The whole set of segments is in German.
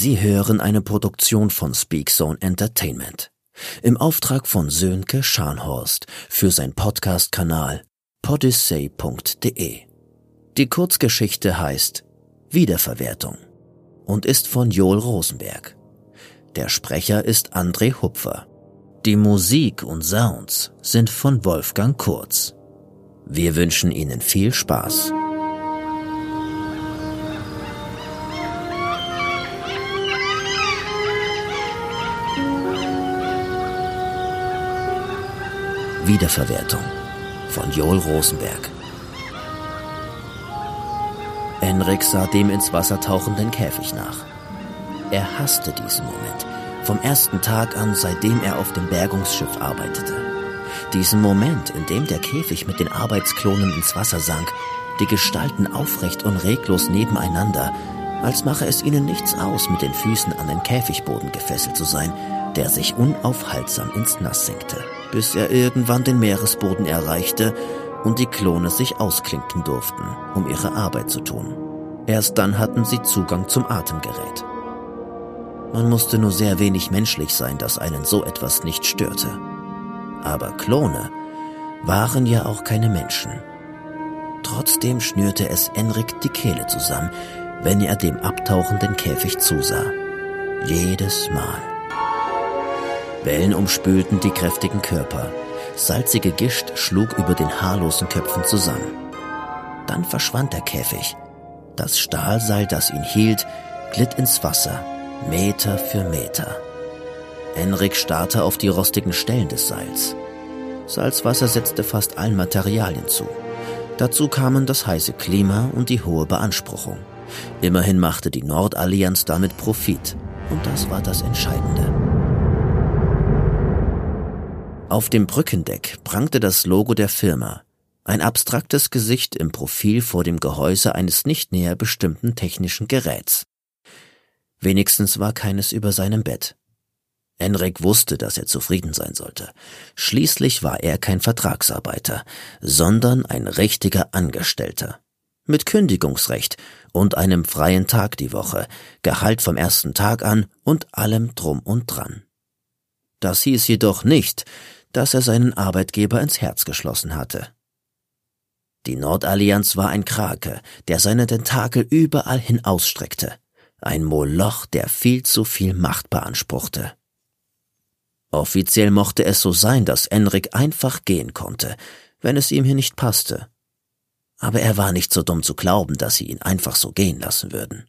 Sie hören eine Produktion von Speakzone Entertainment. Im Auftrag von Sönke Scharnhorst für sein Podcast-Kanal podyssey.de. Die Kurzgeschichte heißt Wiederverwertung und ist von Joel Rosenberg. Der Sprecher ist André Hupfer. Die Musik und Sounds sind von Wolfgang Kurz. Wir wünschen Ihnen viel Spaß. Wiederverwertung von Joel Rosenberg. Enrik sah dem ins Wasser tauchenden Käfig nach. Er hasste diesen Moment, vom ersten Tag an, seitdem er auf dem Bergungsschiff arbeitete. Diesen Moment, in dem der Käfig mit den Arbeitsklonen ins Wasser sank, die Gestalten aufrecht und reglos nebeneinander, als mache es ihnen nichts aus, mit den Füßen an den Käfigboden gefesselt zu sein, der sich unaufhaltsam ins Nass senkte bis er irgendwann den Meeresboden erreichte und die Klone sich ausklinken durften, um ihre Arbeit zu tun. Erst dann hatten sie Zugang zum Atemgerät. Man musste nur sehr wenig menschlich sein, dass einen so etwas nicht störte. Aber Klone waren ja auch keine Menschen. Trotzdem schnürte es Enrik die Kehle zusammen, wenn er dem abtauchenden Käfig zusah. Jedes Mal. Wellen umspülten die kräftigen Körper. Salzige Gischt schlug über den haarlosen Köpfen zusammen. Dann verschwand der Käfig. Das Stahlseil, das ihn hielt, glitt ins Wasser, Meter für Meter. Enrik starrte auf die rostigen Stellen des Seils. Salzwasser setzte fast allen Materialien zu. Dazu kamen das heiße Klima und die hohe Beanspruchung. Immerhin machte die Nordallianz damit Profit. Und das war das Entscheidende. Auf dem Brückendeck prangte das Logo der Firma, ein abstraktes Gesicht im Profil vor dem Gehäuse eines nicht näher bestimmten technischen Geräts. Wenigstens war keines über seinem Bett. Enrik wusste, dass er zufrieden sein sollte. Schließlich war er kein Vertragsarbeiter, sondern ein richtiger Angestellter. Mit Kündigungsrecht und einem freien Tag die Woche, Gehalt vom ersten Tag an und allem drum und dran. Das hieß jedoch nicht, dass er seinen Arbeitgeber ins Herz geschlossen hatte. Die Nordallianz war ein Krake, der seine Tentakel überall hin ausstreckte, ein Moloch, der viel zu viel Macht beanspruchte. Offiziell mochte es so sein, dass Enrik einfach gehen konnte, wenn es ihm hier nicht passte. Aber er war nicht so dumm zu glauben, dass sie ihn einfach so gehen lassen würden.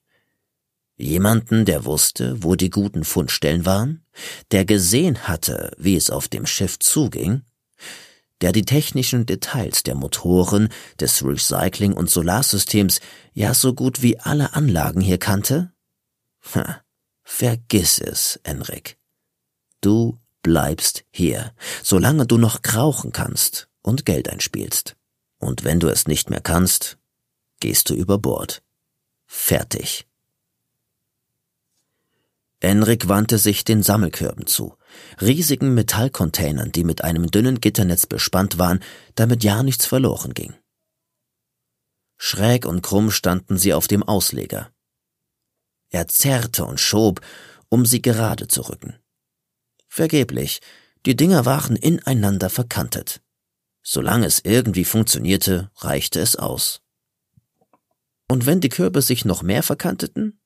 Jemanden, der wusste, wo die guten Fundstellen waren, der gesehen hatte, wie es auf dem Schiff zuging, der die technischen Details der Motoren, des Recycling- und Solarsystems, ja so gut wie alle Anlagen hier kannte? Ha, vergiss es, Enrik. Du bleibst hier, solange du noch krauchen kannst und Geld einspielst. Und wenn du es nicht mehr kannst, gehst du über Bord. Fertig. Enrik wandte sich den Sammelkörben zu, riesigen Metallcontainern, die mit einem dünnen Gitternetz bespannt waren, damit ja nichts verloren ging. Schräg und krumm standen sie auf dem Ausleger. Er zerrte und schob, um sie gerade zu rücken. Vergeblich, die Dinger waren ineinander verkantet. Solange es irgendwie funktionierte, reichte es aus. Und wenn die Körbe sich noch mehr verkanteten?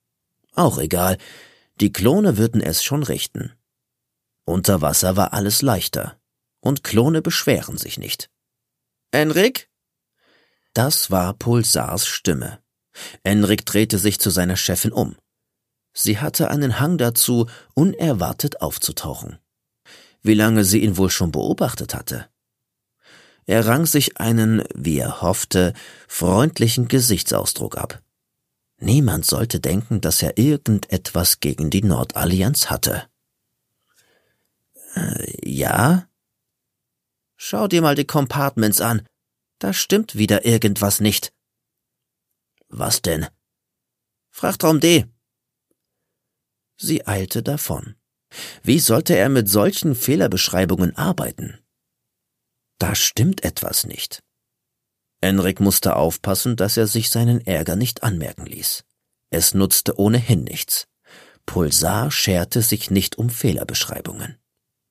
Auch egal, die Klone würden es schon richten. Unter Wasser war alles leichter. Und Klone beschweren sich nicht. Enrik? Das war Pulsars Stimme. Enrik drehte sich zu seiner Chefin um. Sie hatte einen Hang dazu, unerwartet aufzutauchen. Wie lange sie ihn wohl schon beobachtet hatte. Er rang sich einen, wie er hoffte, freundlichen Gesichtsausdruck ab. Niemand sollte denken, dass er irgendetwas gegen die Nordallianz hatte. Äh, ja? Schau dir mal die Compartments an. Da stimmt wieder irgendwas nicht. Was denn? Frachtraum D. Sie eilte davon. Wie sollte er mit solchen Fehlerbeschreibungen arbeiten? Da stimmt etwas nicht. Enrik musste aufpassen, dass er sich seinen Ärger nicht anmerken ließ. Es nutzte ohnehin nichts. Pulsar scherte sich nicht um Fehlerbeschreibungen.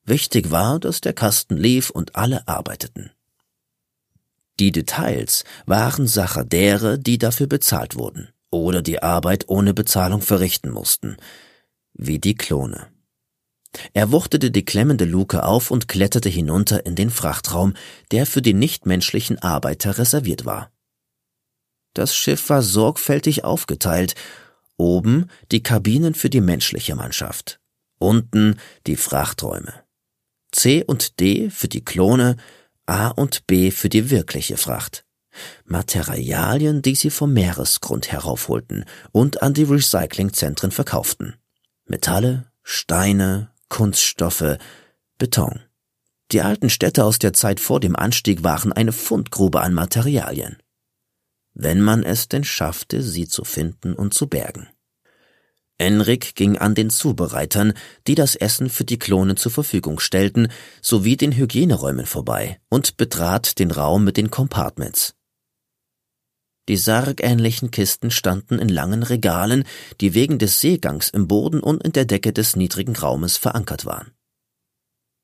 Wichtig war, dass der Kasten lief und alle arbeiteten. Die Details waren Sache derer, die dafür bezahlt wurden oder die Arbeit ohne Bezahlung verrichten mussten, wie die Klone. Er wuchtete die klemmende Luke auf und kletterte hinunter in den Frachtraum, der für die nichtmenschlichen Arbeiter reserviert war. Das Schiff war sorgfältig aufgeteilt, oben die Kabinen für die menschliche Mannschaft, unten die Frachträume. C und D für die Klone, A und B für die wirkliche Fracht. Materialien, die sie vom Meeresgrund heraufholten und an die Recyclingzentren verkauften. Metalle, Steine, Kunststoffe, Beton. Die alten Städte aus der Zeit vor dem Anstieg waren eine Fundgrube an Materialien. Wenn man es denn schaffte, sie zu finden und zu bergen. Enrik ging an den Zubereitern, die das Essen für die Klone zur Verfügung stellten, sowie den Hygieneräumen vorbei und betrat den Raum mit den Compartments. Die sargähnlichen Kisten standen in langen Regalen, die wegen des Seegangs im Boden und in der Decke des niedrigen Raumes verankert waren.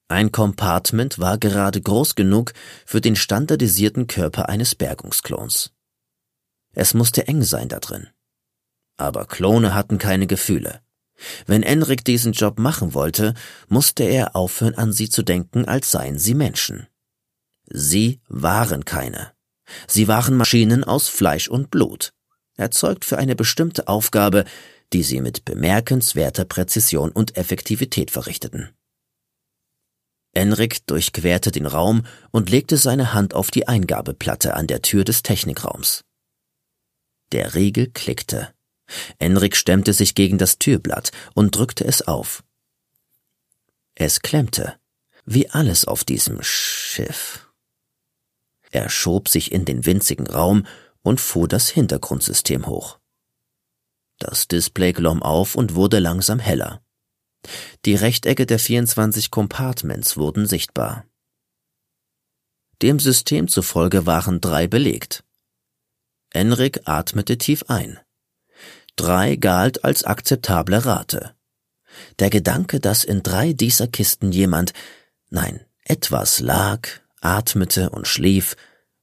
Ein Compartment war gerade groß genug für den standardisierten Körper eines Bergungsklons. Es musste eng sein da drin. Aber Klone hatten keine Gefühle. Wenn Enrik diesen Job machen wollte, musste er aufhören an sie zu denken, als seien sie Menschen. Sie waren keine. Sie waren Maschinen aus Fleisch und Blut, erzeugt für eine bestimmte Aufgabe, die sie mit bemerkenswerter Präzision und Effektivität verrichteten. Enrik durchquerte den Raum und legte seine Hand auf die Eingabeplatte an der Tür des Technikraums. Der Riegel klickte. Enrik stemmte sich gegen das Türblatt und drückte es auf. Es klemmte, wie alles auf diesem Schiff. Er schob sich in den winzigen Raum und fuhr das Hintergrundsystem hoch. Das Display glomm auf und wurde langsam heller. Die Rechtecke der 24 Compartments wurden sichtbar. Dem System zufolge waren drei belegt. Enrik atmete tief ein. Drei galt als akzeptable Rate. Der Gedanke, dass in drei dieser Kisten jemand, nein, etwas lag, atmete und schlief,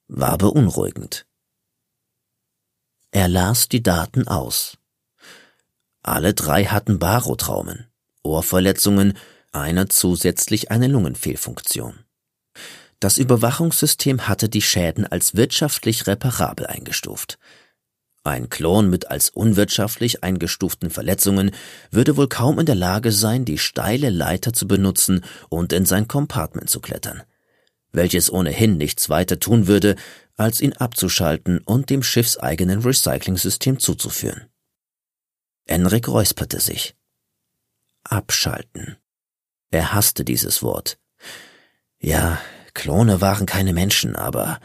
war beunruhigend. Er las die Daten aus. Alle drei hatten Barotraumen, Ohrverletzungen, einer zusätzlich eine Lungenfehlfunktion. Das Überwachungssystem hatte die Schäden als wirtschaftlich reparabel eingestuft. Ein Klon mit als unwirtschaftlich eingestuften Verletzungen würde wohl kaum in der Lage sein, die steile Leiter zu benutzen und in sein Compartment zu klettern welches ohnehin nichts weiter tun würde, als ihn abzuschalten und dem schiffseigenen Recycling-System zuzuführen. Enrik räusperte sich. Abschalten. Er hasste dieses Wort. Ja, Klone waren keine Menschen, aber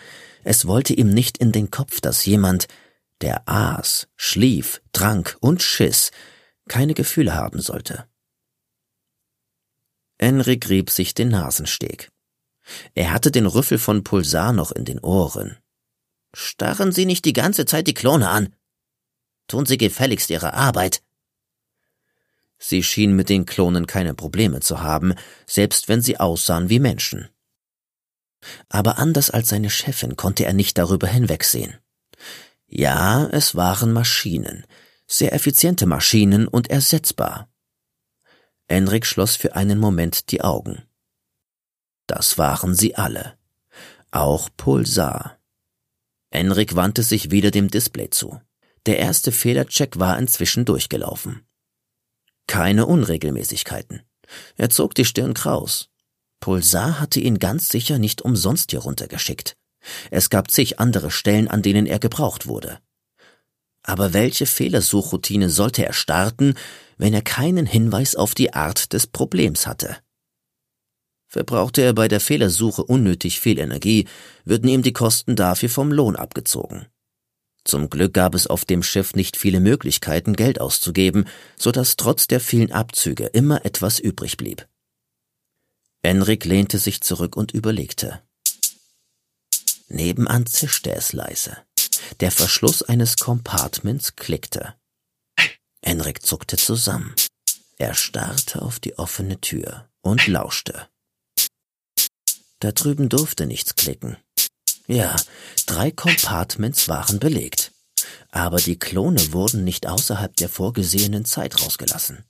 es wollte ihm nicht in den Kopf, dass jemand, der aß, schlief, trank und schiss, keine Gefühle haben sollte. Enrik rieb sich den Nasensteg. Er hatte den Rüffel von Pulsar noch in den Ohren. Starren Sie nicht die ganze Zeit die Klone an. Tun Sie gefälligst Ihre Arbeit. Sie schien mit den Klonen keine Probleme zu haben, selbst wenn sie aussahen wie Menschen. Aber anders als seine Chefin konnte er nicht darüber hinwegsehen. Ja, es waren Maschinen, sehr effiziente Maschinen und ersetzbar. Enrik schloss für einen Moment die Augen. Das waren sie alle. Auch Pulsar. Enrik wandte sich wieder dem Display zu. Der erste Fehlercheck war inzwischen durchgelaufen. Keine Unregelmäßigkeiten. Er zog die Stirn kraus. Pulsar hatte ihn ganz sicher nicht umsonst hier runtergeschickt. Es gab zig andere Stellen, an denen er gebraucht wurde. Aber welche Fehlersuchroutine sollte er starten, wenn er keinen Hinweis auf die Art des Problems hatte? Verbrauchte er bei der Fehlersuche unnötig viel Energie, würden ihm die Kosten dafür vom Lohn abgezogen. Zum Glück gab es auf dem Schiff nicht viele Möglichkeiten, Geld auszugeben, so dass trotz der vielen Abzüge immer etwas übrig blieb. Enrik lehnte sich zurück und überlegte. Nebenan zischte es leise. Der Verschluss eines Compartments klickte. Enrik zuckte zusammen. Er starrte auf die offene Tür und lauschte. Da drüben durfte nichts klicken. Ja, drei Compartments waren belegt. Aber die Klone wurden nicht außerhalb der vorgesehenen Zeit rausgelassen.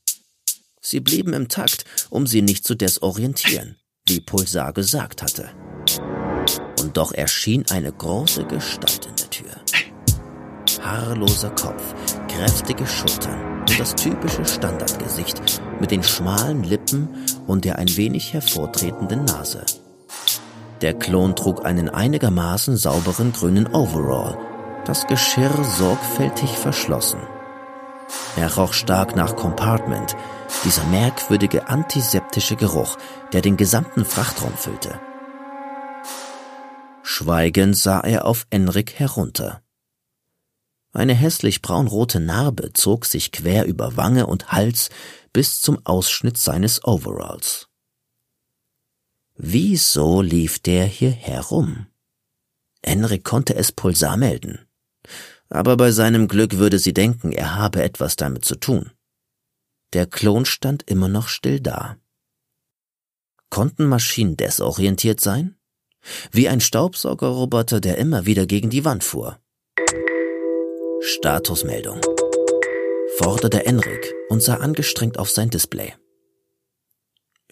Sie blieben im Takt, um sie nicht zu desorientieren, wie Pulsar gesagt hatte. Und doch erschien eine große Gestalt in der Tür. Haarloser Kopf, kräftige Schultern und das typische Standardgesicht mit den schmalen Lippen und der ein wenig hervortretenden Nase. Der Klon trug einen einigermaßen sauberen grünen Overall, das Geschirr sorgfältig verschlossen. Er roch stark nach Compartment, dieser merkwürdige antiseptische Geruch, der den gesamten Frachtraum füllte. Schweigend sah er auf Enrik herunter. Eine hässlich braunrote Narbe zog sich quer über Wange und Hals bis zum Ausschnitt seines Overalls. Wieso lief der hier herum? Enrik konnte es Pulsar melden. Aber bei seinem Glück würde sie denken, er habe etwas damit zu tun. Der Klon stand immer noch still da. Konnten Maschinen desorientiert sein? Wie ein Staubsaugerroboter, der immer wieder gegen die Wand fuhr. Statusmeldung. Forderte Enrik und sah angestrengt auf sein Display.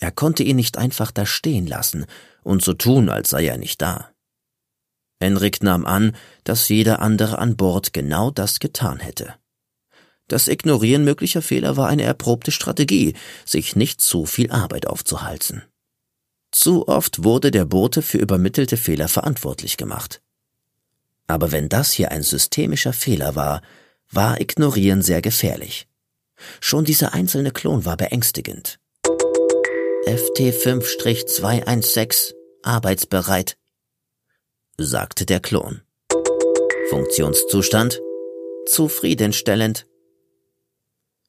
Er konnte ihn nicht einfach da stehen lassen und so tun, als sei er nicht da. Enrik nahm an, dass jeder andere an Bord genau das getan hätte. Das Ignorieren möglicher Fehler war eine erprobte Strategie, sich nicht zu viel Arbeit aufzuhalten. Zu oft wurde der Bote für übermittelte Fehler verantwortlich gemacht. Aber wenn das hier ein systemischer Fehler war, war Ignorieren sehr gefährlich. Schon dieser einzelne Klon war beängstigend. FT5-216 arbeitsbereit, sagte der Klon. Funktionszustand zufriedenstellend.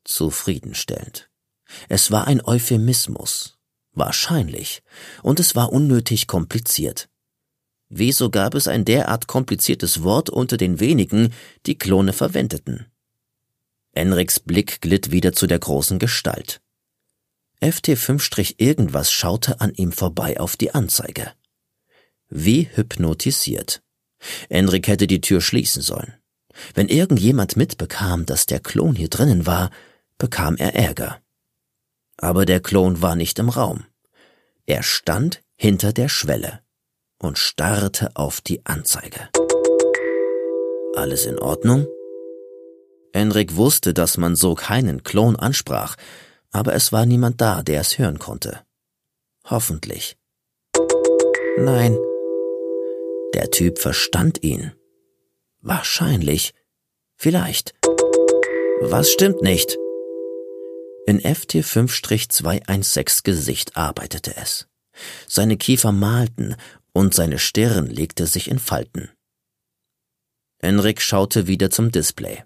Zufriedenstellend. Es war ein Euphemismus. Wahrscheinlich. Und es war unnötig kompliziert. Wieso gab es ein derart kompliziertes Wort unter den wenigen, die Klone verwendeten? Enriks Blick glitt wieder zu der großen Gestalt. FT5- irgendwas schaute an ihm vorbei auf die Anzeige. Wie hypnotisiert. Enrik hätte die Tür schließen sollen. Wenn irgendjemand mitbekam, dass der Klon hier drinnen war, bekam er Ärger. Aber der Klon war nicht im Raum. Er stand hinter der Schwelle und starrte auf die Anzeige. Alles in Ordnung? Enrik wusste, dass man so keinen Klon ansprach, aber es war niemand da, der es hören konnte. Hoffentlich. Nein. Der Typ verstand ihn. Wahrscheinlich. Vielleicht. Was stimmt nicht? In FT5-216 Gesicht arbeitete es. Seine Kiefer malten und seine Stirn legte sich in Falten. Enrik schaute wieder zum Display.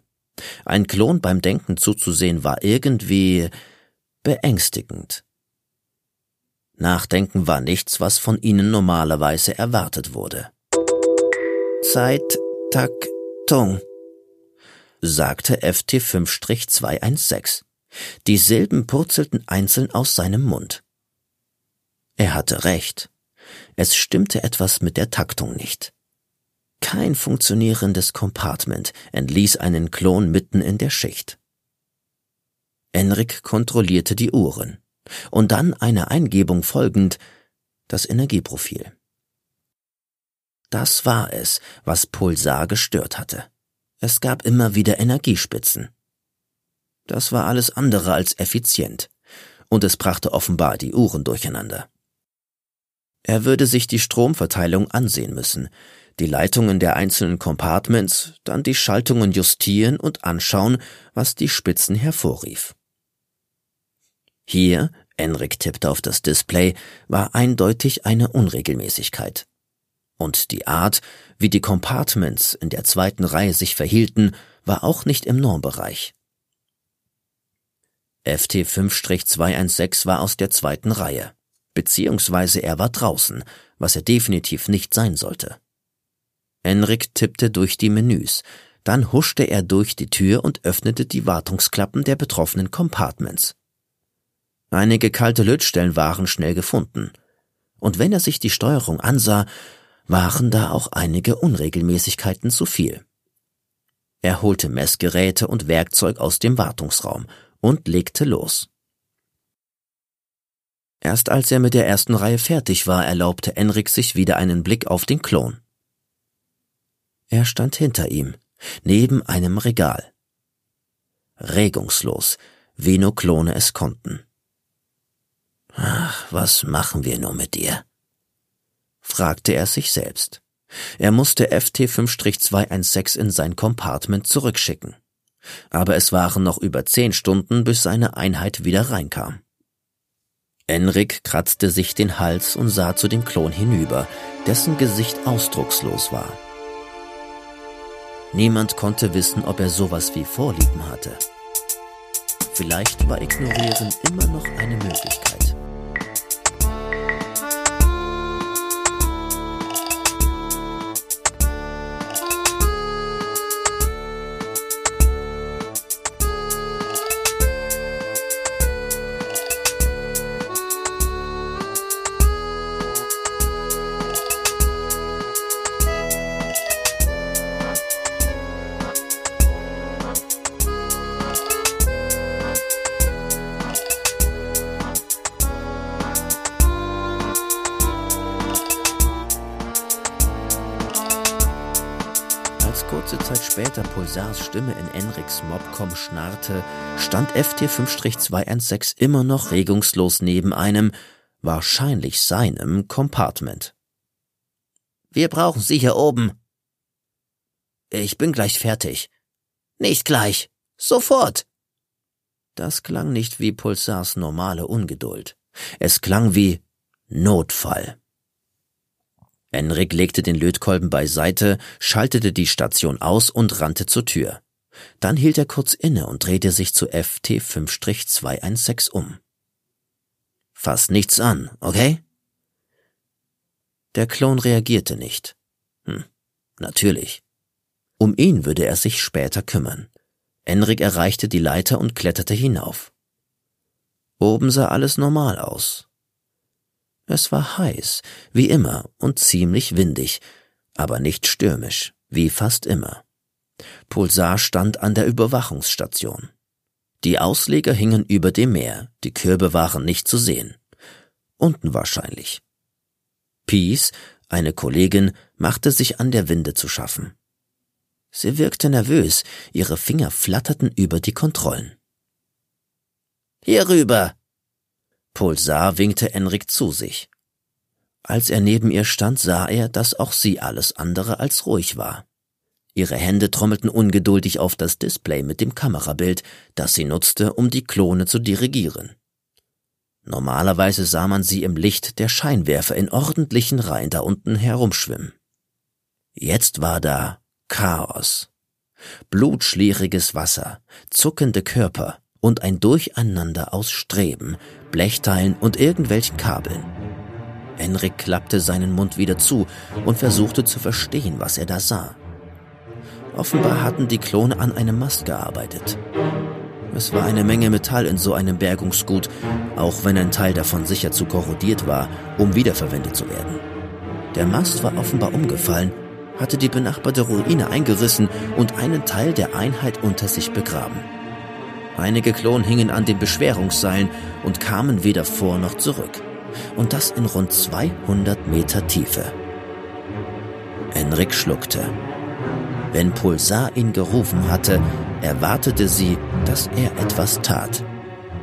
Ein Klon beim Denken zuzusehen war irgendwie beängstigend. Nachdenken war nichts, was von ihnen normalerweise erwartet wurde. Zeit, tak, tung, sagte FT5-216. Die Silben purzelten einzeln aus seinem Mund. Er hatte recht. Es stimmte etwas mit der Taktung nicht. Kein funktionierendes Compartment entließ einen Klon mitten in der Schicht. Enrik kontrollierte die Uhren und dann einer Eingebung folgend das Energieprofil. Das war es, was Pulsar gestört hatte. Es gab immer wieder Energiespitzen. Das war alles andere als effizient, und es brachte offenbar die Uhren durcheinander. Er würde sich die Stromverteilung ansehen müssen, die Leitungen der einzelnen Compartments, dann die Schaltungen justieren und anschauen, was die Spitzen hervorrief. Hier, Enrik tippte auf das Display, war eindeutig eine Unregelmäßigkeit. Und die Art, wie die Compartments in der zweiten Reihe sich verhielten, war auch nicht im Normbereich. FT5-216 war aus der zweiten Reihe, beziehungsweise er war draußen, was er definitiv nicht sein sollte. Enrik tippte durch die Menüs, dann huschte er durch die Tür und öffnete die Wartungsklappen der betroffenen Compartments. Einige kalte Lötstellen waren schnell gefunden. Und wenn er sich die Steuerung ansah, waren da auch einige Unregelmäßigkeiten zu viel. Er holte Messgeräte und Werkzeug aus dem Wartungsraum und legte los. Erst als er mit der ersten Reihe fertig war, erlaubte Enrik sich wieder einen Blick auf den Klon. Er stand hinter ihm, neben einem Regal. Regungslos, wie nur Klone es konnten. Ach, was machen wir nur mit dir? fragte er sich selbst. Er musste FT5-216 in sein Compartment zurückschicken. Aber es waren noch über zehn Stunden, bis seine Einheit wieder reinkam. Enrik kratzte sich den Hals und sah zu dem Klon hinüber, dessen Gesicht ausdruckslos war. Niemand konnte wissen, ob er sowas wie Vorlieben hatte. Vielleicht war Ignorieren immer noch eine Möglichkeit. Pulsars Stimme in Enriks Mobcom schnarrte, stand FT5-216 immer noch regungslos neben einem, wahrscheinlich seinem, Compartment. Wir brauchen Sie hier oben. Ich bin gleich fertig. Nicht gleich. Sofort. Das klang nicht wie Pulsars normale Ungeduld. Es klang wie Notfall. Enrik legte den Lötkolben beiseite, schaltete die Station aus und rannte zur Tür. Dann hielt er kurz inne und drehte sich zu FT5-216 um. Fass nichts an, okay? Der Klon reagierte nicht. Hm, natürlich. Um ihn würde er sich später kümmern. Enrik erreichte die Leiter und kletterte hinauf. Oben sah alles normal aus. Es war heiß, wie immer, und ziemlich windig, aber nicht stürmisch, wie fast immer. Pulsar stand an der Überwachungsstation. Die Ausleger hingen über dem Meer, die Körbe waren nicht zu sehen. Unten wahrscheinlich. Peace, eine Kollegin, machte sich an der Winde zu schaffen. Sie wirkte nervös, ihre Finger flatterten über die Kontrollen. Hier rüber, Pulsar winkte Enrik zu sich. Als er neben ihr stand, sah er, dass auch sie alles andere als ruhig war. Ihre Hände trommelten ungeduldig auf das Display mit dem Kamerabild, das sie nutzte, um die Klone zu dirigieren. Normalerweise sah man sie im Licht der Scheinwerfer in ordentlichen Reihen da unten herumschwimmen. Jetzt war da Chaos. Blutschlieriges Wasser, zuckende Körper, und ein Durcheinander aus Streben, Blechteilen und irgendwelchen Kabeln. Enrik klappte seinen Mund wieder zu und versuchte zu verstehen, was er da sah. Offenbar hatten die Klone an einem Mast gearbeitet. Es war eine Menge Metall in so einem Bergungsgut, auch wenn ein Teil davon sicher zu korrodiert war, um wiederverwendet zu werden. Der Mast war offenbar umgefallen, hatte die benachbarte Ruine eingerissen und einen Teil der Einheit unter sich begraben. Einige Klonen hingen an den Beschwerungsseilen und kamen weder vor noch zurück. Und das in rund 200 Meter Tiefe. Enrik schluckte. Wenn Pulsar ihn gerufen hatte, erwartete sie, dass er etwas tat.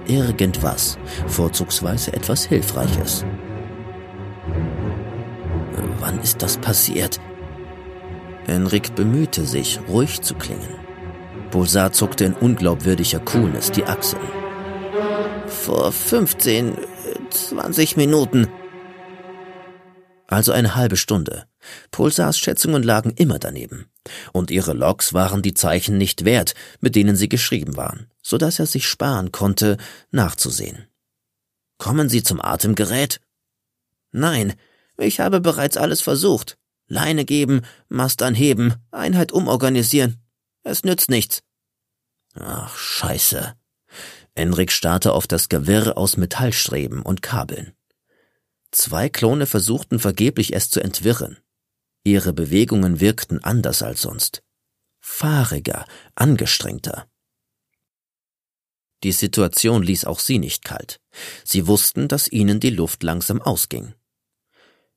Irgendwas, vorzugsweise etwas Hilfreiches. Wann ist das passiert? Enrik bemühte sich, ruhig zu klingen. Pulsar zuckte in unglaubwürdiger Coolness die Achseln. Vor 15, 20 Minuten. Also eine halbe Stunde. Pulsars Schätzungen lagen immer daneben. Und ihre Logs waren die Zeichen nicht wert, mit denen sie geschrieben waren, so dass er sich sparen konnte, nachzusehen. Kommen Sie zum Atemgerät? Nein, ich habe bereits alles versucht. Leine geben, Mast anheben, Einheit umorganisieren. Es nützt nichts. Ach, scheiße. Enrik starrte auf das Gewirr aus Metallstreben und Kabeln. Zwei Klone versuchten vergeblich es zu entwirren. Ihre Bewegungen wirkten anders als sonst. Fahriger, angestrengter. Die Situation ließ auch sie nicht kalt. Sie wussten, dass ihnen die Luft langsam ausging.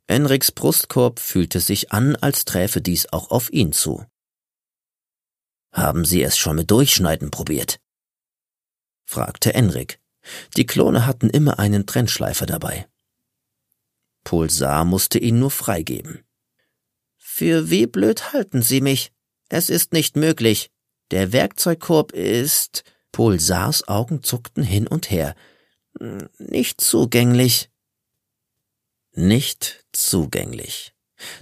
Enriks Brustkorb fühlte sich an, als träfe dies auch auf ihn zu. Haben Sie es schon mit Durchschneiden probiert? fragte Enrik. Die Klone hatten immer einen Trennschleifer dabei. Pulsar musste ihn nur freigeben. Für wie blöd halten Sie mich? Es ist nicht möglich. Der Werkzeugkorb ist. Pulsars Augen zuckten hin und her. Nicht zugänglich. Nicht zugänglich.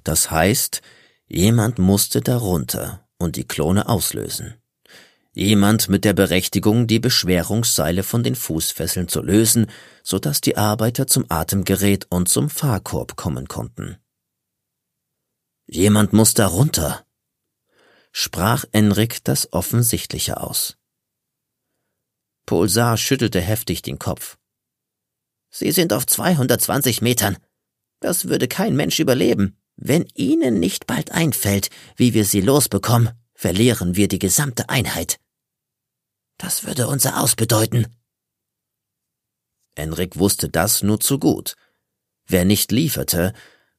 Das heißt, jemand musste darunter und die Klone auslösen. Jemand mit der Berechtigung, die Beschwerungsseile von den Fußfesseln zu lösen, so dass die Arbeiter zum Atemgerät und zum Fahrkorb kommen konnten. Jemand muss darunter, sprach Enrik das Offensichtliche aus. Pulsar schüttelte heftig den Kopf. Sie sind auf 220 Metern. Das würde kein Mensch überleben. Wenn Ihnen nicht bald einfällt, wie wir sie losbekommen, verlieren wir die gesamte Einheit. Das würde unser Aus bedeuten. Enrik wusste das nur zu gut. Wer nicht lieferte,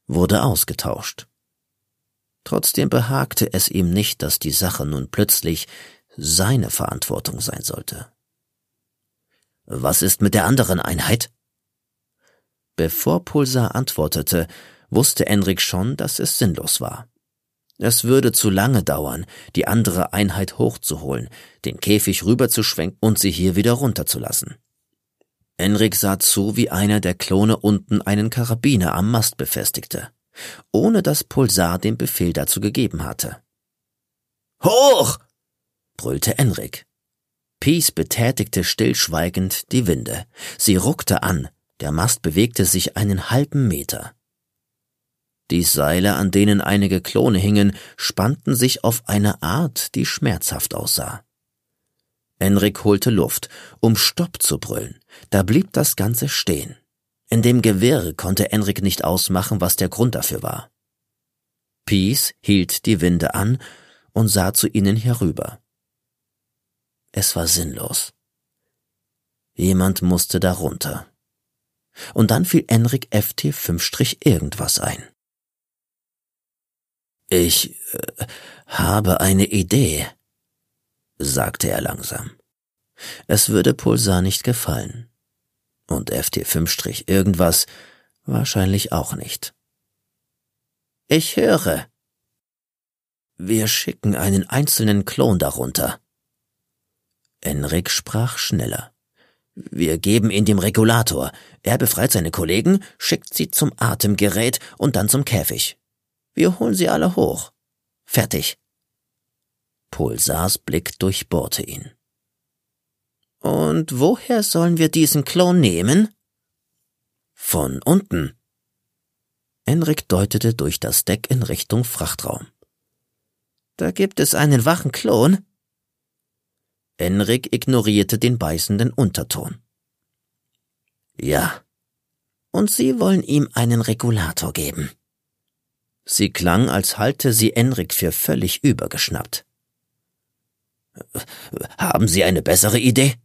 wurde ausgetauscht. Trotzdem behagte es ihm nicht, dass die Sache nun plötzlich seine Verantwortung sein sollte. Was ist mit der anderen Einheit? Bevor Pulsar antwortete, wusste Enrik schon, dass es sinnlos war. Es würde zu lange dauern, die andere Einheit hochzuholen, den Käfig rüberzuschwenken und sie hier wieder runterzulassen. Enrik sah zu, wie einer der Klone unten einen Karabiner am Mast befestigte, ohne dass Pulsar den Befehl dazu gegeben hatte. Hoch! brüllte Enrik. Peace betätigte stillschweigend die Winde. Sie ruckte an, der Mast bewegte sich einen halben Meter. Die Seile, an denen einige Klone hingen, spannten sich auf eine Art, die schmerzhaft aussah. Enrik holte Luft, um Stopp zu brüllen. Da blieb das Ganze stehen. In dem Gewirr konnte Enrik nicht ausmachen, was der Grund dafür war. Peace hielt die Winde an und sah zu ihnen herüber. Es war sinnlos. Jemand musste darunter. Und dann fiel Enrik FT 5 irgendwas ein. Ich äh, habe eine Idee, sagte er langsam. Es würde Pulsar nicht gefallen. Und FT5 irgendwas wahrscheinlich auch nicht. Ich höre. Wir schicken einen einzelnen Klon darunter. Enrik sprach schneller. Wir geben ihn dem Regulator. Er befreit seine Kollegen, schickt sie zum Atemgerät und dann zum Käfig. Wir holen sie alle hoch. Fertig. Pulsars Blick durchbohrte ihn. Und woher sollen wir diesen Klon nehmen? Von unten. Enrik deutete durch das Deck in Richtung Frachtraum. Da gibt es einen wachen Klon. Enrik ignorierte den beißenden Unterton. Ja. Und Sie wollen ihm einen Regulator geben. Sie klang, als halte sie Enrik für völlig übergeschnappt. Haben Sie eine bessere Idee?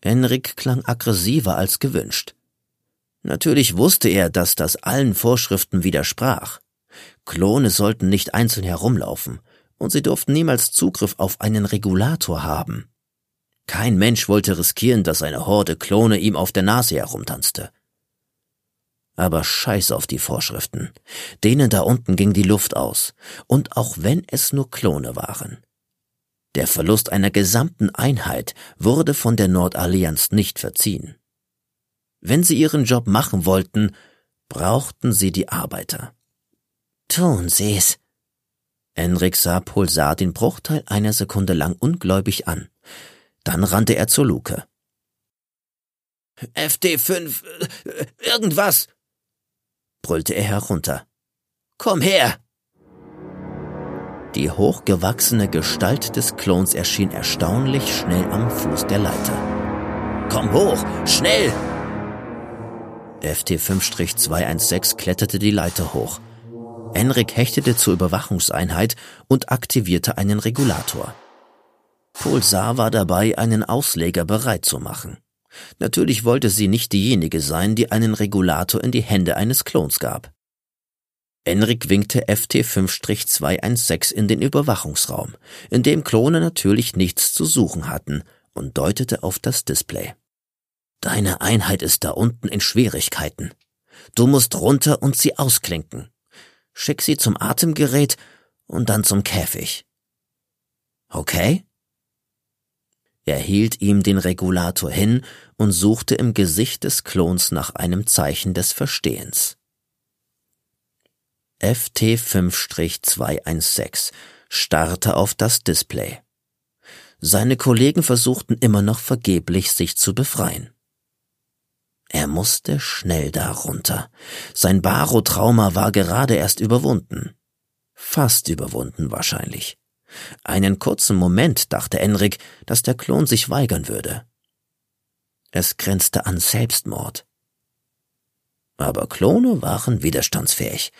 Enrik klang aggressiver als gewünscht. Natürlich wusste er, dass das allen Vorschriften widersprach. Klone sollten nicht einzeln herumlaufen, und sie durften niemals Zugriff auf einen Regulator haben. Kein Mensch wollte riskieren, dass eine Horde Klone ihm auf der Nase herumtanzte. Aber scheiß auf die Vorschriften. Denen da unten ging die Luft aus. Und auch wenn es nur Klone waren. Der Verlust einer gesamten Einheit wurde von der Nordallianz nicht verziehen. Wenn sie ihren Job machen wollten, brauchten sie die Arbeiter. Tun Sie's. Enrik sah Pulsar den Bruchteil einer Sekunde lang ungläubig an. Dann rannte er zur Luke. FD5, äh, irgendwas, brüllte er herunter. Komm her! Die hochgewachsene Gestalt des Klons erschien erstaunlich schnell am Fuß der Leiter. Komm hoch, schnell! FT5-216 kletterte die Leiter hoch. Enrik hechtete zur Überwachungseinheit und aktivierte einen Regulator. Pulsar war dabei, einen Ausleger bereit zu machen. Natürlich wollte sie nicht diejenige sein, die einen Regulator in die Hände eines Klons gab. Enrik winkte FT5-216 in den Überwachungsraum, in dem Klone natürlich nichts zu suchen hatten, und deutete auf das Display. Deine Einheit ist da unten in Schwierigkeiten. Du musst runter und sie ausklinken. Schick sie zum Atemgerät und dann zum Käfig. Okay? Er hielt ihm den Regulator hin und suchte im Gesicht des Klons nach einem Zeichen des Verstehens. FT5-216 starrte auf das Display. Seine Kollegen versuchten immer noch vergeblich, sich zu befreien. Er musste schnell darunter. Sein Barotrauma war gerade erst überwunden. Fast überwunden wahrscheinlich. Einen kurzen Moment dachte Enrik, dass der Klon sich weigern würde. Es grenzte an Selbstmord. Aber Klone waren widerstandsfähig,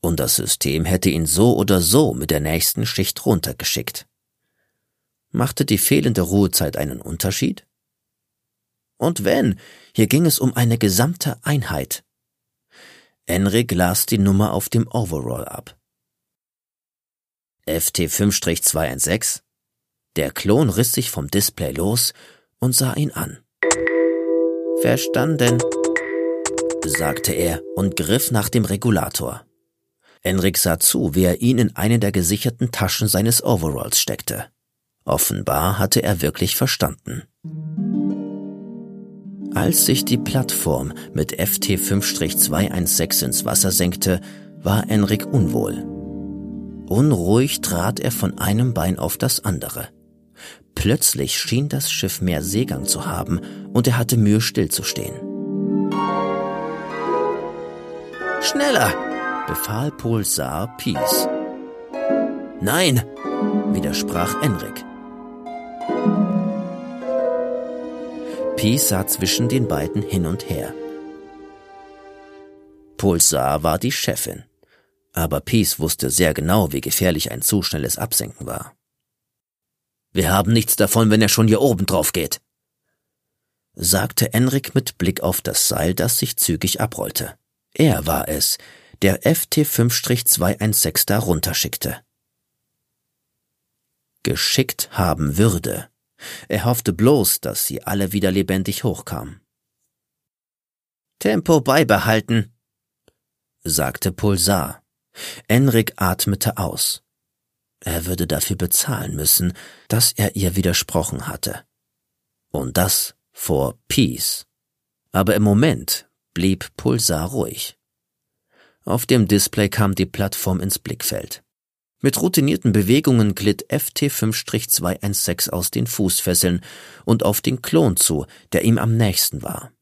und das System hätte ihn so oder so mit der nächsten Schicht runtergeschickt. Machte die fehlende Ruhezeit einen Unterschied? Und wenn, hier ging es um eine gesamte Einheit. Enrik las die Nummer auf dem Overall ab. FT5-216? Der Klon riss sich vom Display los und sah ihn an. Verstanden, sagte er und griff nach dem Regulator. Enrik sah zu, wie er ihn in eine der gesicherten Taschen seines Overalls steckte. Offenbar hatte er wirklich verstanden. Als sich die Plattform mit FT5-216 ins Wasser senkte, war Enrik unwohl. Unruhig trat er von einem Bein auf das andere. Plötzlich schien das Schiff mehr Seegang zu haben und er hatte Mühe stillzustehen. Schneller! befahl Pulsar Peace. Nein! widersprach Enrik. Peace sah zwischen den beiden hin und her. Pulsar war die Chefin, aber Peace wusste sehr genau, wie gefährlich ein zu schnelles Absenken war. Wir haben nichts davon, wenn er schon hier oben drauf geht, sagte Enrik mit Blick auf das Seil, das sich zügig abrollte. Er war es, der FT5-216 da runterschickte. Geschickt haben würde, er hoffte bloß, dass sie alle wieder lebendig hochkamen. Tempo beibehalten, sagte Pulsar. Enrik atmete aus. Er würde dafür bezahlen müssen, dass er ihr widersprochen hatte. Und das vor Peace. Aber im Moment blieb Pulsar ruhig. Auf dem Display kam die Plattform ins Blickfeld. Mit routinierten Bewegungen glitt FT5-216 aus den Fußfesseln und auf den Klon zu, der ihm am nächsten war.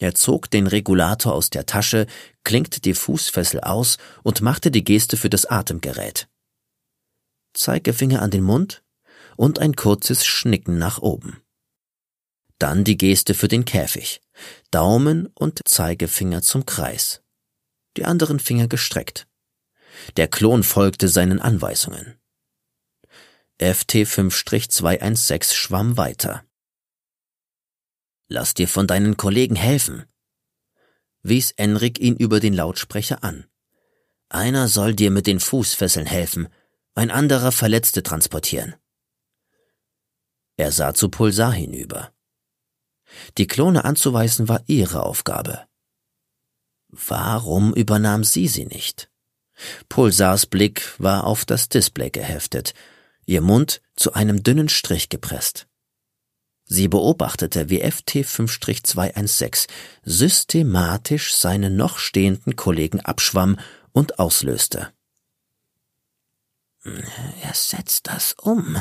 Er zog den Regulator aus der Tasche, klinkte die Fußfessel aus und machte die Geste für das Atemgerät. Zeigefinger an den Mund und ein kurzes Schnicken nach oben. Dann die Geste für den Käfig. Daumen und Zeigefinger zum Kreis. Die anderen Finger gestreckt. Der Klon folgte seinen Anweisungen. FT5-216 schwamm weiter. Lass dir von deinen Kollegen helfen, wies Enrik ihn über den Lautsprecher an. Einer soll dir mit den Fußfesseln helfen, ein anderer Verletzte transportieren. Er sah zu Pulsar hinüber. Die Klone anzuweisen war ihre Aufgabe. Warum übernahm sie sie nicht? Pulsars Blick war auf das Display geheftet, ihr Mund zu einem dünnen Strich gepresst. Sie beobachtete, wie FT5-216 systematisch seine noch stehenden Kollegen abschwamm und auslöste. Er setzt das um,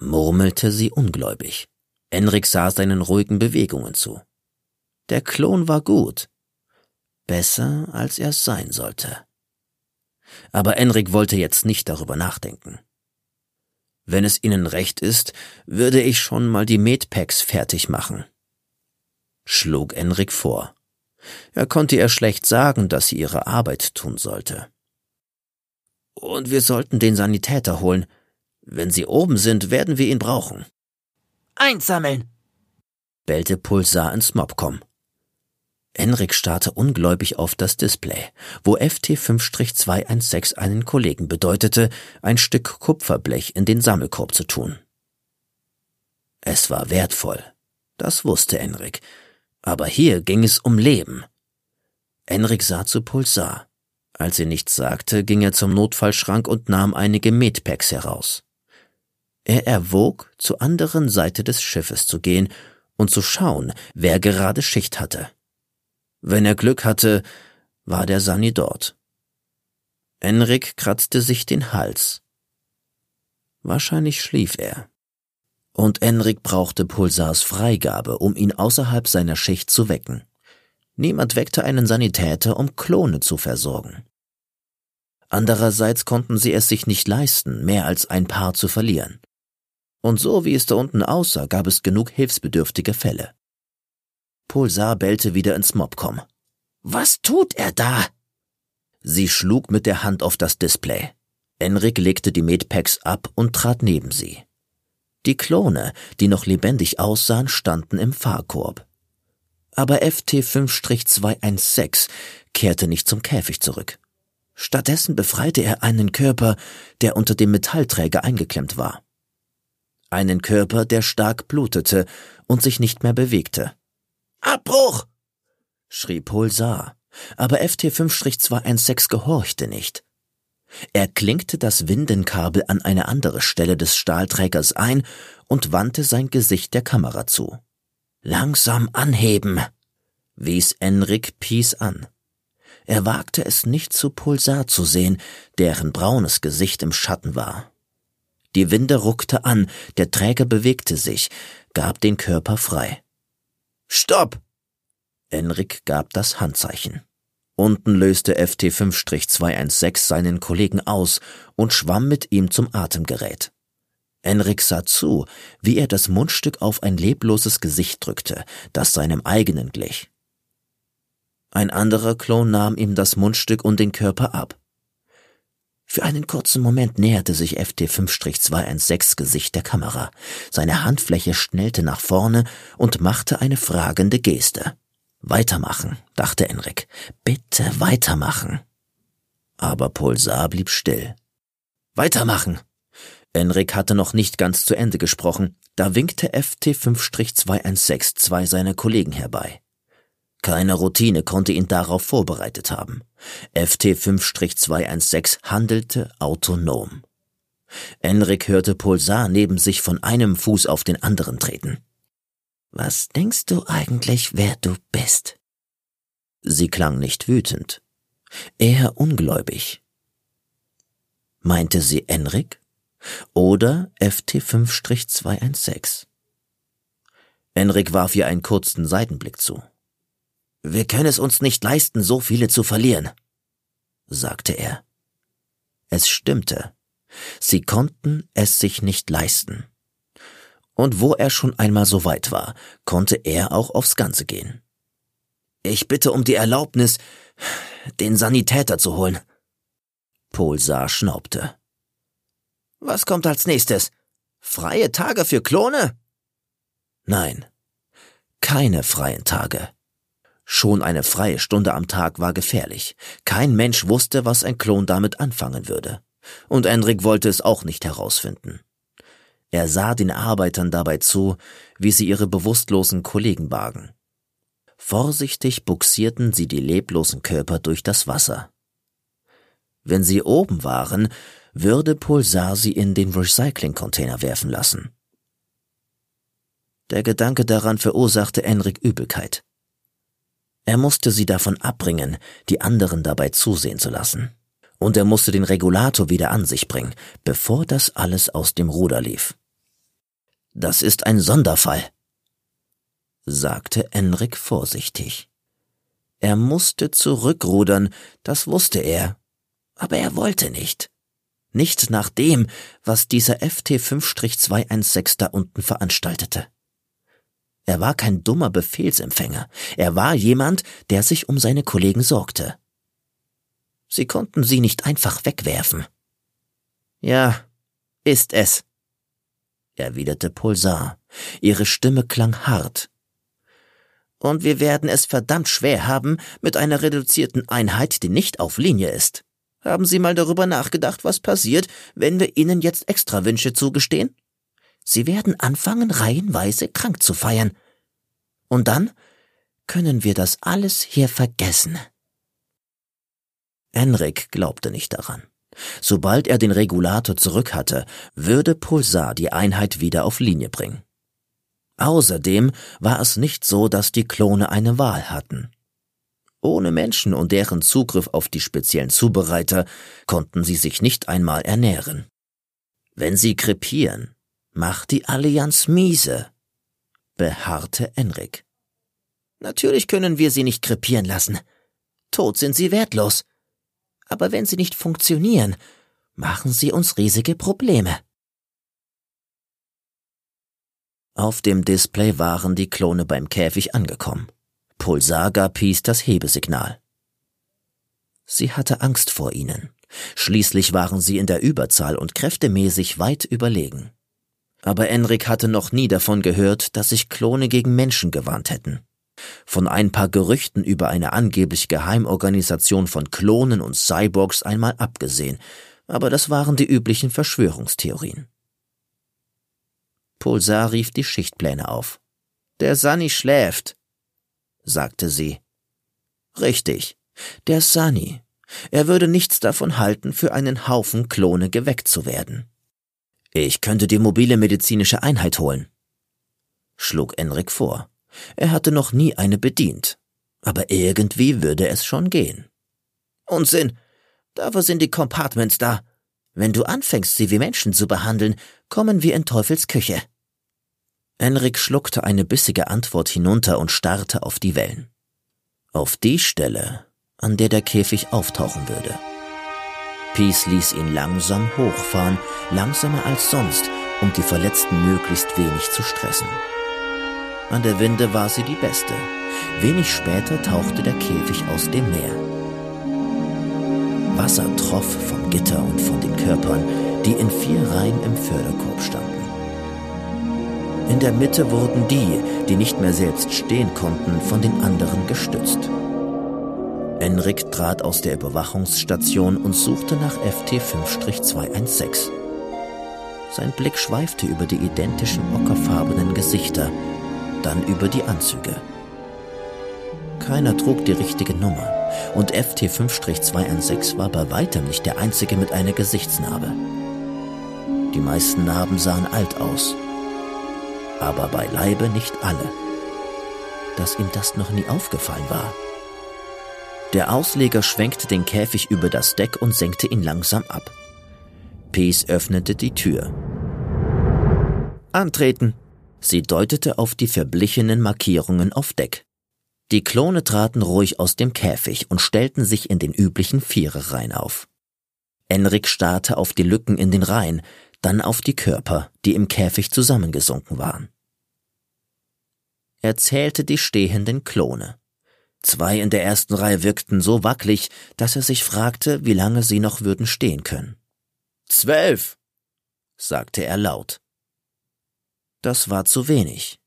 murmelte sie ungläubig. Enrik sah seinen ruhigen Bewegungen zu. Der Klon war gut. Besser, als er sein sollte. Aber Enrik wollte jetzt nicht darüber nachdenken. Wenn es Ihnen recht ist, würde ich schon mal die Medpacks fertig machen, schlug Enrik vor. Er konnte ihr schlecht sagen, dass sie ihre Arbeit tun sollte. Und wir sollten den Sanitäter holen. Wenn sie oben sind, werden wir ihn brauchen. Einsammeln! bellte Pulsar ins Mobcom. Enrik starrte ungläubig auf das Display, wo FT5-216 einen Kollegen bedeutete, ein Stück Kupferblech in den Sammelkorb zu tun. Es war wertvoll, das wusste Enrik, aber hier ging es um Leben. Enrik sah zu Pulsar. Als sie nichts sagte, ging er zum Notfallschrank und nahm einige Medpacks heraus. Er erwog, zur anderen Seite des Schiffes zu gehen und zu schauen, wer gerade Schicht hatte. Wenn er Glück hatte, war der Sani dort. Enrik kratzte sich den Hals. Wahrscheinlich schlief er. Und Enrik brauchte Pulsars Freigabe, um ihn außerhalb seiner Schicht zu wecken. Niemand weckte einen Sanitäter, um Klone zu versorgen. Andererseits konnten sie es sich nicht leisten, mehr als ein Paar zu verlieren. Und so wie es da unten aussah, gab es genug hilfsbedürftige Fälle. Pulsar bellte wieder ins Mobcom. Was tut er da? Sie schlug mit der Hand auf das Display. Enrik legte die Medpacks ab und trat neben sie. Die Klone, die noch lebendig aussahen, standen im Fahrkorb. Aber FT5-216 kehrte nicht zum Käfig zurück. Stattdessen befreite er einen Körper, der unter dem Metallträger eingeklemmt war. Einen Körper, der stark blutete und sich nicht mehr bewegte. Abbruch! schrie Pulsar, aber FT5-216 gehorchte nicht. Er klinkte das Windenkabel an eine andere Stelle des Stahlträgers ein und wandte sein Gesicht der Kamera zu. Langsam anheben, wies Enrik Pies an. Er wagte es nicht zu Pulsar zu sehen, deren braunes Gesicht im Schatten war. Die Winde ruckte an, der Träger bewegte sich, gab den Körper frei. Stopp! Enrik gab das Handzeichen. Unten löste FT5-216 seinen Kollegen aus und schwamm mit ihm zum Atemgerät. Enrik sah zu, wie er das Mundstück auf ein lebloses Gesicht drückte, das seinem eigenen glich. Ein anderer Klon nahm ihm das Mundstück und den Körper ab. Für einen kurzen Moment näherte sich FT5-216 Gesicht der Kamera. Seine Handfläche schnellte nach vorne und machte eine fragende Geste. Weitermachen, dachte Enrik. Bitte weitermachen. Aber Pulsar blieb still. Weitermachen. Enrik hatte noch nicht ganz zu Ende gesprochen, da winkte FT5-216 zwei seiner Kollegen herbei. Keine Routine konnte ihn darauf vorbereitet haben. FT5-216 handelte autonom. Enrik hörte Pulsar neben sich von einem Fuß auf den anderen treten. Was denkst du eigentlich, wer du bist? Sie klang nicht wütend, eher ungläubig. Meinte sie Enrik oder FT5-216? Enrik warf ihr einen kurzen Seitenblick zu. Wir können es uns nicht leisten, so viele zu verlieren, sagte er. Es stimmte. Sie konnten es sich nicht leisten. Und wo er schon einmal so weit war, konnte er auch aufs Ganze gehen. Ich bitte um die Erlaubnis, den Sanitäter zu holen. Polsar schnaubte. Was kommt als nächstes? Freie Tage für Klone? Nein, keine freien Tage. Schon eine freie Stunde am Tag war gefährlich. Kein Mensch wusste, was ein Klon damit anfangen würde. Und Endrik wollte es auch nicht herausfinden. Er sah den Arbeitern dabei zu, wie sie ihre bewusstlosen Kollegen bargen. Vorsichtig buxierten sie die leblosen Körper durch das Wasser. Wenn sie oben waren, würde Pulsar sie in den Recycling-Container werfen lassen. Der Gedanke daran verursachte Enrik Übelkeit. Er musste sie davon abbringen, die anderen dabei zusehen zu lassen. Und er musste den Regulator wieder an sich bringen, bevor das alles aus dem Ruder lief. Das ist ein Sonderfall, sagte Enrik vorsichtig. Er musste zurückrudern, das wusste er, Aber er wollte nicht. Nicht nach dem, was dieser FT5-216 da unten veranstaltete. Er war kein dummer Befehlsempfänger. Er war jemand, der sich um seine Kollegen sorgte. Sie konnten sie nicht einfach wegwerfen. Ja, ist es, erwiderte Pulsar. Ihre Stimme klang hart. Und wir werden es verdammt schwer haben mit einer reduzierten Einheit, die nicht auf Linie ist. Haben Sie mal darüber nachgedacht, was passiert, wenn wir Ihnen jetzt Extrawünsche zugestehen? Sie werden anfangen, reihenweise krank zu feiern. Und dann können wir das alles hier vergessen. Enrik glaubte nicht daran. Sobald er den Regulator zurück hatte, würde Pulsar die Einheit wieder auf Linie bringen. Außerdem war es nicht so, dass die Klone eine Wahl hatten. Ohne Menschen und deren Zugriff auf die speziellen Zubereiter konnten sie sich nicht einmal ernähren. Wenn sie krepieren, macht die Allianz miese, beharrte Enrik. Natürlich können wir sie nicht krepieren lassen. Tot sind sie wertlos. Aber wenn sie nicht funktionieren, machen sie uns riesige Probleme. Auf dem Display waren die Klone beim Käfig angekommen. Pulsar gab Peace das Hebesignal. Sie hatte Angst vor ihnen. Schließlich waren sie in der Überzahl und kräftemäßig weit überlegen. Aber Enrik hatte noch nie davon gehört, dass sich Klone gegen Menschen gewarnt hätten. Von ein paar Gerüchten über eine angeblich Geheimorganisation von Klonen und Cyborgs einmal abgesehen, aber das waren die üblichen Verschwörungstheorien. Pulsar rief die Schichtpläne auf. Der Sunny schläft, sagte sie. Richtig, der Sunny. Er würde nichts davon halten, für einen Haufen Klone geweckt zu werden. Ich könnte die mobile medizinische Einheit holen, schlug Enrik vor. Er hatte noch nie eine bedient, aber irgendwie würde es schon gehen. Unsinn! Dafür sind die Compartments da. Wenn du anfängst, sie wie Menschen zu behandeln, kommen wir in Teufels Küche. Enrik schluckte eine bissige Antwort hinunter und starrte auf die Wellen. Auf die Stelle, an der der Käfig auftauchen würde. Peace ließ ihn langsam hochfahren, langsamer als sonst, um die Verletzten möglichst wenig zu stressen. An der Winde war sie die beste. Wenig später tauchte der Käfig aus dem Meer. Wasser troff vom Gitter und von den Körpern, die in vier Reihen im Förderkorb standen. In der Mitte wurden die, die nicht mehr selbst stehen konnten, von den anderen gestützt. Enrik trat aus der Überwachungsstation und suchte nach FT5-216. Sein Blick schweifte über die identischen ockerfarbenen Gesichter, dann über die Anzüge. Keiner trug die richtige Nummer und FT5-216 war bei weitem nicht der einzige mit einer Gesichtsnarbe. Die meisten Narben sahen alt aus aber beileibe nicht alle. Dass ihm das noch nie aufgefallen war. Der Ausleger schwenkte den Käfig über das Deck und senkte ihn langsam ab. Peace öffnete die Tür. Antreten. Sie deutete auf die verblichenen Markierungen auf Deck. Die Klone traten ruhig aus dem Käfig und stellten sich in den üblichen Viererreihen auf. Enrik starrte auf die Lücken in den Reihen, dann auf die Körper, die im Käfig zusammengesunken waren. Er zählte die stehenden Klone. Zwei in der ersten Reihe wirkten so wackelig, dass er sich fragte, wie lange sie noch würden stehen können. Zwölf, sagte er laut. Das war zu wenig.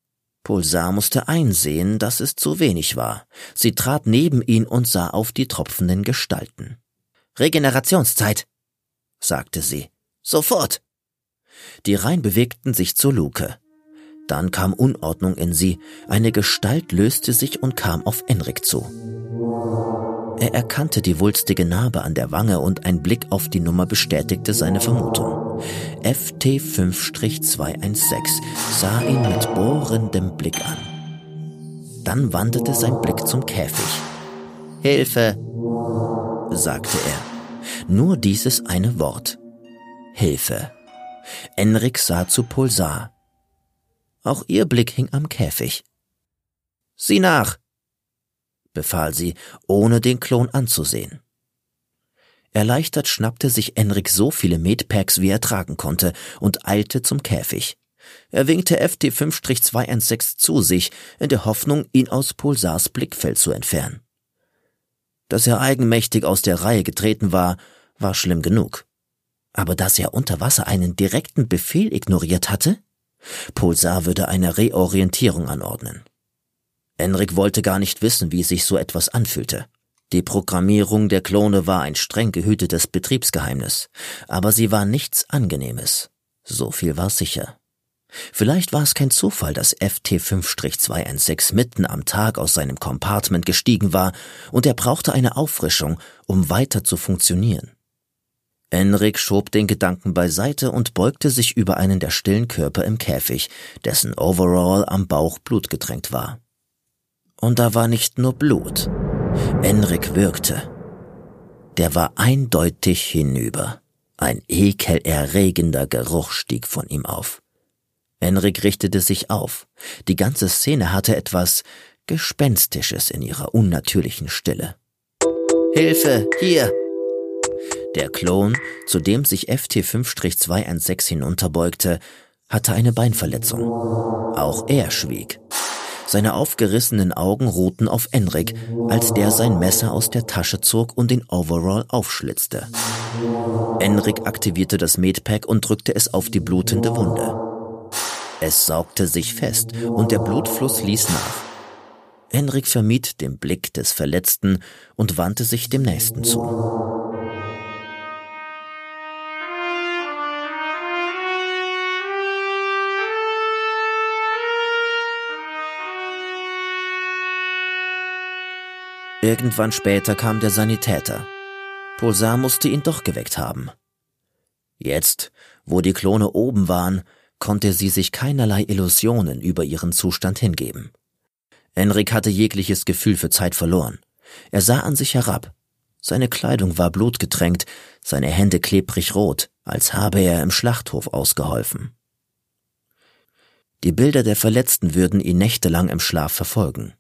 Pulsar musste einsehen, dass es zu wenig war. Sie trat neben ihn und sah auf die tropfenden Gestalten. Regenerationszeit, sagte sie. Sofort. Die Reihen bewegten sich zur Luke. Dann kam Unordnung in sie, eine Gestalt löste sich und kam auf Enrik zu. Er erkannte die wulstige Narbe an der Wange und ein Blick auf die Nummer bestätigte seine Vermutung. FT5-216 sah ihn mit bohrendem Blick an. Dann wanderte sein Blick zum Käfig. Hilfe, sagte er. Nur dieses eine Wort. Hilfe. Enrik sah zu Pulsar. Auch ihr Blick hing am Käfig. Sieh nach, befahl sie, ohne den Klon anzusehen. Erleichtert schnappte sich Enrik so viele Medpacks, wie er tragen konnte, und eilte zum Käfig. Er winkte FT5-216 zu sich, in der Hoffnung, ihn aus Pulsars Blickfeld zu entfernen. Dass er eigenmächtig aus der Reihe getreten war, war schlimm genug. Aber dass er unter Wasser einen direkten Befehl ignoriert hatte? Pulsar würde eine Reorientierung anordnen. Enrik wollte gar nicht wissen, wie sich so etwas anfühlte. Die Programmierung der Klone war ein streng gehütetes Betriebsgeheimnis, aber sie war nichts Angenehmes. So viel war sicher. Vielleicht war es kein Zufall, dass FT5-216 mitten am Tag aus seinem Compartment gestiegen war und er brauchte eine Auffrischung, um weiter zu funktionieren. Enrik schob den Gedanken beiseite und beugte sich über einen der stillen Körper im Käfig, dessen Overall am Bauch blutgetränkt war. Und da war nicht nur Blut. Enrik wirkte. Der war eindeutig hinüber. Ein ekelerregender Geruch stieg von ihm auf. Enrik richtete sich auf. Die ganze Szene hatte etwas Gespenstisches in ihrer unnatürlichen Stille. Hilfe, hier! Der Klon, zu dem sich FT5-216 hinunterbeugte, hatte eine Beinverletzung. Auch er schwieg. Seine aufgerissenen Augen ruhten auf Enrik, als der sein Messer aus der Tasche zog und den Overall aufschlitzte. Enrik aktivierte das Medpack und drückte es auf die blutende Wunde. Es saugte sich fest und der Blutfluss ließ nach. Enrik vermied den Blick des Verletzten und wandte sich dem Nächsten zu. Irgendwann später kam der Sanitäter. Pulsar musste ihn doch geweckt haben. Jetzt, wo die Klone oben waren, konnte sie sich keinerlei Illusionen über ihren Zustand hingeben. Enrik hatte jegliches Gefühl für Zeit verloren. Er sah an sich herab. Seine Kleidung war blutgetränkt, seine Hände klebrig rot, als habe er im Schlachthof ausgeholfen. Die Bilder der Verletzten würden ihn nächtelang im Schlaf verfolgen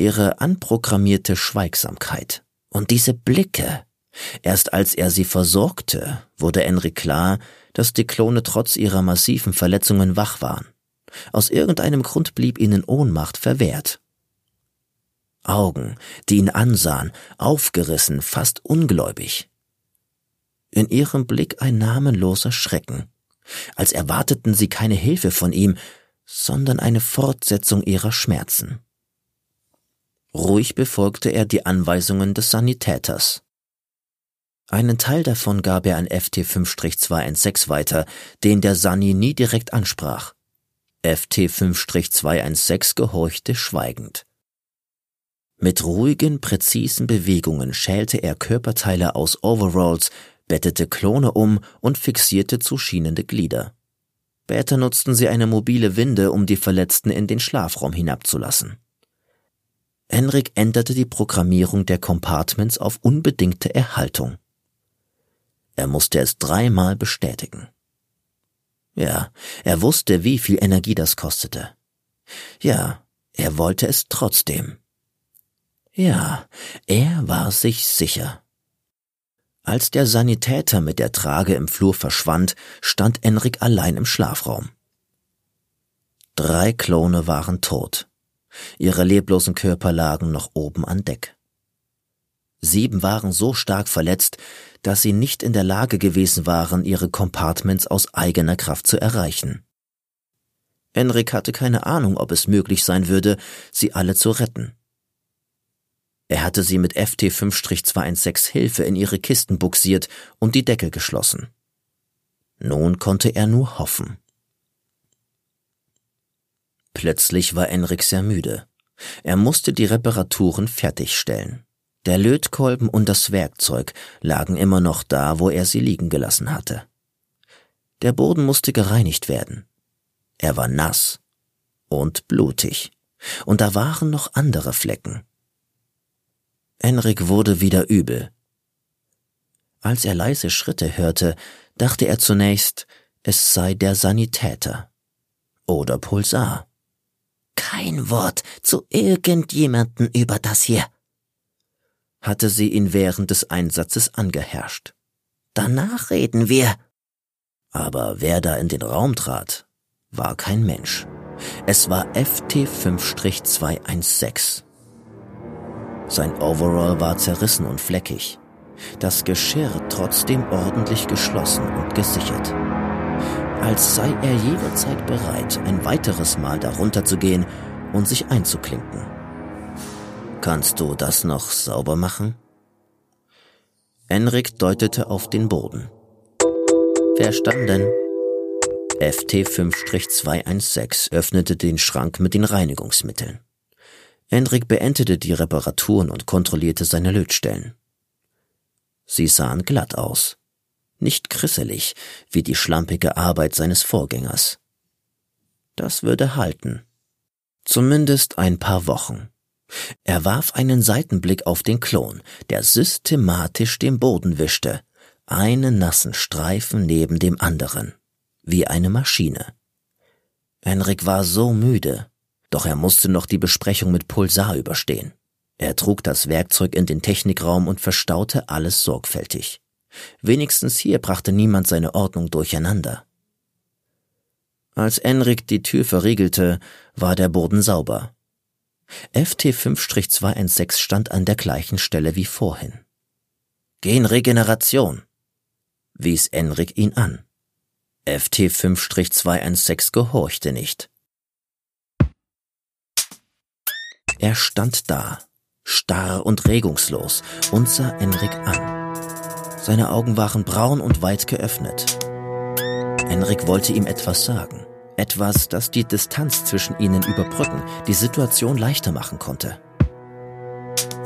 ihre anprogrammierte Schweigsamkeit und diese Blicke. Erst als er sie versorgte, wurde Enrik klar, dass die Klone trotz ihrer massiven Verletzungen wach waren. Aus irgendeinem Grund blieb ihnen Ohnmacht verwehrt. Augen, die ihn ansahen, aufgerissen, fast ungläubig. In ihrem Blick ein namenloser Schrecken, als erwarteten sie keine Hilfe von ihm, sondern eine Fortsetzung ihrer Schmerzen. Ruhig befolgte er die Anweisungen des Sanitäters. Einen Teil davon gab er an FT5-216 weiter, den der Sani nie direkt ansprach. FT5-216 gehorchte schweigend. Mit ruhigen, präzisen Bewegungen schälte er Körperteile aus Overalls, bettete Klone um und fixierte zu schienende Glieder. Später nutzten sie eine mobile Winde, um die Verletzten in den Schlafraum hinabzulassen. Henrik änderte die Programmierung der Compartments auf unbedingte Erhaltung. Er musste es dreimal bestätigen. Ja, er wusste, wie viel Energie das kostete. Ja, er wollte es trotzdem. Ja, er war sich sicher. Als der Sanitäter mit der Trage im Flur verschwand, stand Enrik allein im Schlafraum. Drei Klone waren tot. Ihre leblosen Körper lagen noch oben an Deck. Sieben waren so stark verletzt, dass sie nicht in der Lage gewesen waren, ihre Compartments aus eigener Kraft zu erreichen. Enrik hatte keine Ahnung, ob es möglich sein würde, sie alle zu retten. Er hatte sie mit FT5-216 Hilfe in ihre Kisten buxiert und die Deckel geschlossen. Nun konnte er nur hoffen. Plötzlich war Enrik sehr müde. Er musste die Reparaturen fertigstellen. Der Lötkolben und das Werkzeug lagen immer noch da, wo er sie liegen gelassen hatte. Der Boden musste gereinigt werden. Er war nass und blutig, und da waren noch andere Flecken. Enrik wurde wieder übel. Als er leise Schritte hörte, dachte er zunächst, es sei der Sanitäter oder Pulsar. Kein Wort zu irgendjemanden über das hier. hatte sie ihn während des Einsatzes angeherrscht. Danach reden wir. Aber wer da in den Raum trat, war kein Mensch. Es war FT5-216. Sein Overall war zerrissen und fleckig. Das Geschirr trotzdem ordentlich geschlossen und gesichert. Als sei er jederzeit bereit, ein weiteres Mal darunter zu gehen und sich einzuklinken. Kannst du das noch sauber machen? Enrik deutete auf den Boden. Verstanden. FT5-216 öffnete den Schrank mit den Reinigungsmitteln. Enrik beendete die Reparaturen und kontrollierte seine Lötstellen. Sie sahen glatt aus, nicht krisselig wie die schlampige Arbeit seines Vorgängers. Das würde halten. Zumindest ein paar Wochen. Er warf einen Seitenblick auf den Klon, der systematisch den Boden wischte, einen nassen Streifen neben dem anderen, wie eine Maschine. Henrik war so müde, doch er musste noch die Besprechung mit Pulsar überstehen. Er trug das Werkzeug in den Technikraum und verstaute alles sorgfältig. Wenigstens hier brachte niemand seine Ordnung durcheinander. Als Enrik die Tür verriegelte, war der Boden sauber. FT5-216 stand an der gleichen Stelle wie vorhin. Genregeneration, wies Enrik ihn an. FT5-216 gehorchte nicht. Er stand da, starr und regungslos, und sah Enrik an. Seine Augen waren braun und weit geöffnet. Enrik wollte ihm etwas sagen. Etwas, das die Distanz zwischen ihnen überbrücken, die Situation leichter machen konnte.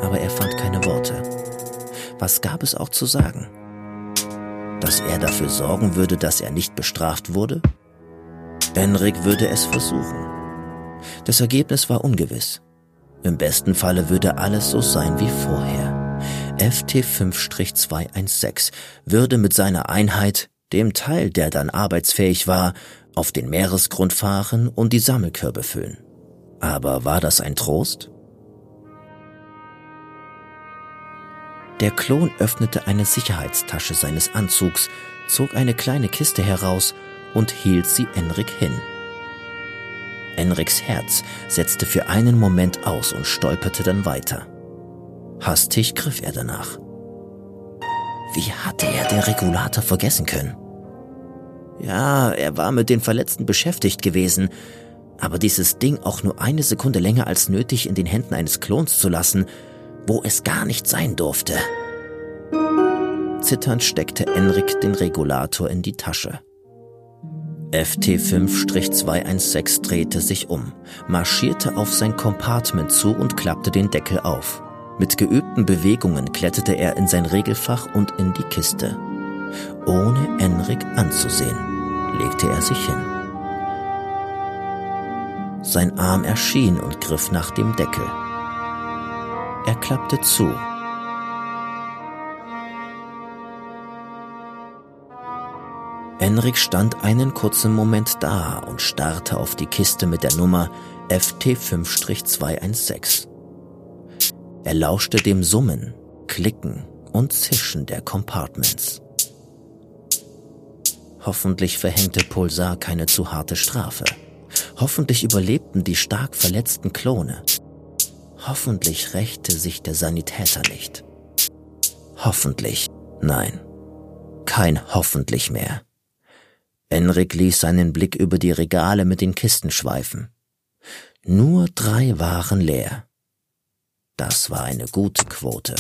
Aber er fand keine Worte. Was gab es auch zu sagen? Dass er dafür sorgen würde, dass er nicht bestraft wurde? Enrik würde es versuchen. Das Ergebnis war ungewiss. Im besten Falle würde alles so sein wie vorher. FT5-216 würde mit seiner Einheit, dem Teil, der dann arbeitsfähig war, auf den Meeresgrund fahren und die Sammelkörbe füllen. Aber war das ein Trost? Der Klon öffnete eine Sicherheitstasche seines Anzugs, zog eine kleine Kiste heraus und hielt sie Enrik hin. Enriks Herz setzte für einen Moment aus und stolperte dann weiter. Hastig griff er danach. Wie hatte er den Regulator vergessen können? Ja, er war mit den Verletzten beschäftigt gewesen, aber dieses Ding auch nur eine Sekunde länger als nötig in den Händen eines Klons zu lassen, wo es gar nicht sein durfte. Zitternd steckte Enrik den Regulator in die Tasche. FT5-216 drehte sich um, marschierte auf sein Compartment zu und klappte den Deckel auf. Mit geübten Bewegungen kletterte er in sein Regelfach und in die Kiste. Ohne Enrik anzusehen, legte er sich hin. Sein Arm erschien und griff nach dem Deckel. Er klappte zu. Enrik stand einen kurzen Moment da und starrte auf die Kiste mit der Nummer FT5-216. Er lauschte dem Summen, Klicken und Zischen der Compartments. Hoffentlich verhängte Pulsar keine zu harte Strafe. Hoffentlich überlebten die stark verletzten Klone. Hoffentlich rächte sich der Sanitäter nicht. Hoffentlich. Nein. Kein hoffentlich mehr. Enrik ließ seinen Blick über die Regale mit den Kisten schweifen. Nur drei waren leer. Das war eine gute Quote.